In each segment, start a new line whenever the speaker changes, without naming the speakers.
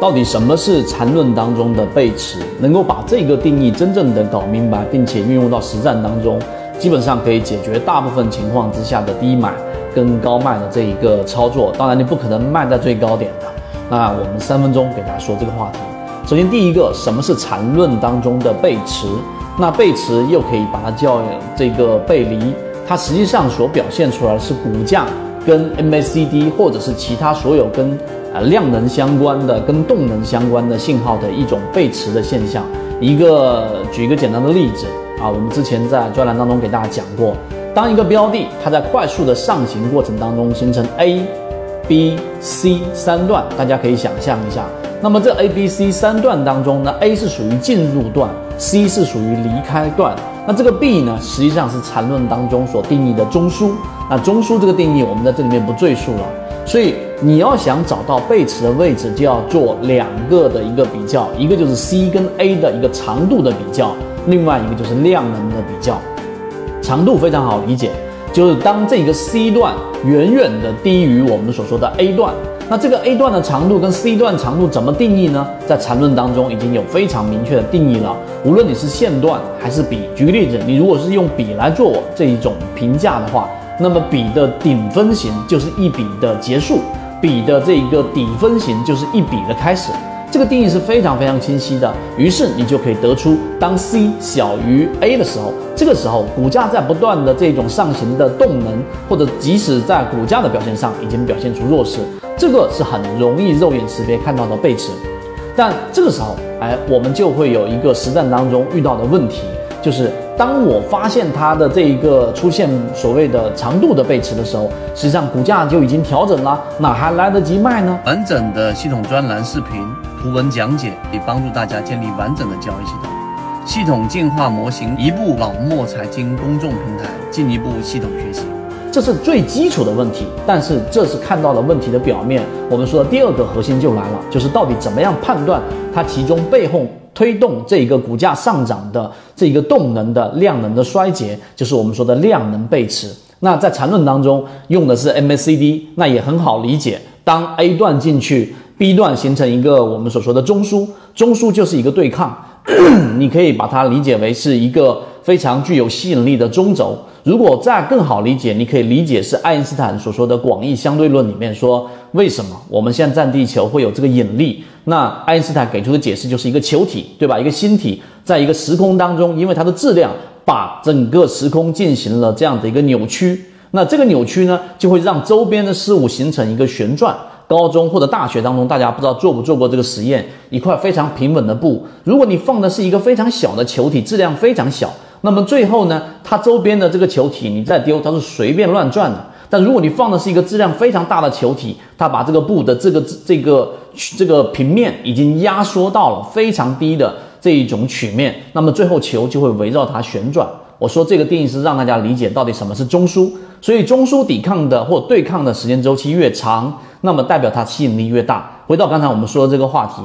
到底什么是缠论当中的背驰？能够把这个定义真正的搞明白，并且运用到实战当中，基本上可以解决大部分情况之下的低买跟高卖的这一个操作。当然，你不可能卖在最高点的。那我们三分钟给大家说这个话题。首先，第一个，什么是缠论当中的背驰？那背驰又可以把它叫这个背离，它实际上所表现出来的是股价跟 MACD 或者是其他所有跟呃，量能相关的跟动能相关的信号的一种背驰的现象。一个举一个简单的例子啊，我们之前在专栏当中给大家讲过，当一个标的它在快速的上行过程当中形成 A、B、C 三段，大家可以想象一下。那么这 A、B、C 三段当中呢，A 是属于进入段，C 是属于离开段。那这个 B 呢，实际上是缠论当中所定义的中枢。那中枢这个定义，我们在这里面不赘述了。所以你要想找到背驰的位置，就要做两个的一个比较，一个就是 C 跟 A 的一个长度的比较，另外一个就是量能的比较。长度非常好理解，就是当这个 C 段远远的低于我们所说的 A 段，那这个 A 段的长度跟 C 段长度怎么定义呢？在缠论当中已经有非常明确的定义了。无论你是线段还是笔，举个例子，你如果是用笔来做这一种评价的话。那么笔的顶分型就是一笔的结束，笔的这一个底分型就是一笔的开始，这个定义是非常非常清晰的。于是你就可以得出，当 C 小于 A 的时候，这个时候股价在不断的这种上行的动能，或者即使在股价的表现上已经表现出弱势，这个是很容易肉眼识别看到的背驰。但这个时候，哎，我们就会有一个实战当中遇到的问题。就是当我发现它的这一个出现所谓的长度的背驰的时候，实际上股价就已经调整了，哪还来得及卖呢？
完整的系统专栏视频、图文讲解，以帮助大家建立完整的交易系统。系统进化模型，一步老莫财经公众平台，进一步系统学习。
这是最基础的问题，但是这是看到了问题的表面。我们说的第二个核心就来了，就是到底怎么样判断它其中背后。推动这一个股价上涨的这一个动能的量能的衰竭，就是我们说的量能背驰。那在缠论当中用的是 MACD，那也很好理解。当 A 段进去，B 段形成一个我们所说的中枢，中枢就是一个对抗，你可以把它理解为是一个非常具有吸引力的中轴。如果再更好理解，你可以理解是爱因斯坦所说的广义相对论里面说，为什么我们现在站地球会有这个引力？那爱因斯坦给出的解释就是一个球体，对吧？一个星体在一个时空当中，因为它的质量把整个时空进行了这样的一个扭曲。那这个扭曲呢，就会让周边的事物形成一个旋转。高中或者大学当中，大家不知道做不做过这个实验？一块非常平稳的布，如果你放的是一个非常小的球体，质量非常小。那么最后呢，它周边的这个球体你再丢，它是随便乱转的。但如果你放的是一个质量非常大的球体，它把这个布的这个这个这个平面已经压缩到了非常低的这一种曲面，那么最后球就会围绕它旋转。我说这个定义是让大家理解到底什么是中枢，所以中枢抵抗的或对抗的时间周期越长，那么代表它吸引力越大。回到刚才我们说的这个话题。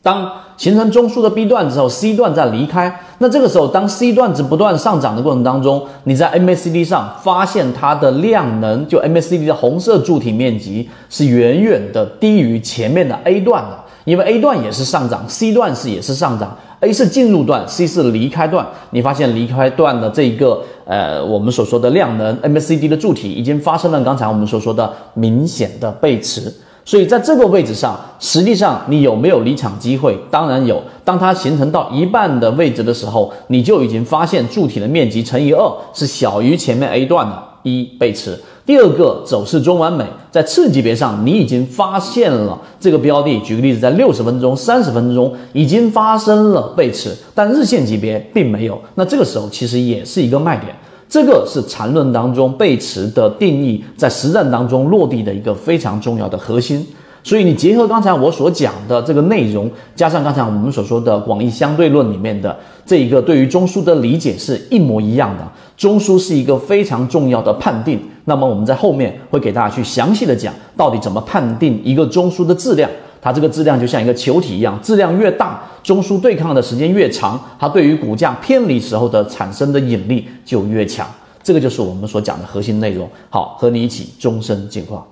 当形成中枢的 B 段之后，C 段再离开，那这个时候，当 C 段值不断上涨的过程当中，你在 MACD 上发现它的量能，就 MACD 的红色柱体面积是远远的低于前面的 A 段的，因为 A 段也是上涨，C 段是也是上涨，A 是进入段，C 是离开段，你发现离开段的这一个呃我们所说的量能 MACD 的柱体已经发生了刚才我们所说的明显的背驰。所以在这个位置上，实际上你有没有离场机会？当然有。当它形成到一半的位置的时候，你就已经发现柱体的面积乘以二是小于前面 A 段的一背驰。第二个走势中完美，在次级别上你已经发现了这个标的。举个例子，在六十分钟、三十分钟已经发生了背驰，但日线级别并没有。那这个时候其实也是一个卖点。这个是缠论当中背驰的定义，在实战当中落地的一个非常重要的核心。所以你结合刚才我所讲的这个内容，加上刚才我们所说的广义相对论里面的这一个对于中枢的理解是一模一样的。中枢是一个非常重要的判定。那么我们在后面会给大家去详细的讲，到底怎么判定一个中枢的质量。它这个质量就像一个球体一样，质量越大，中枢对抗的时间越长，它对于股价偏离时候的产生的引力就越强。这个就是我们所讲的核心内容。好，和你一起终身进化。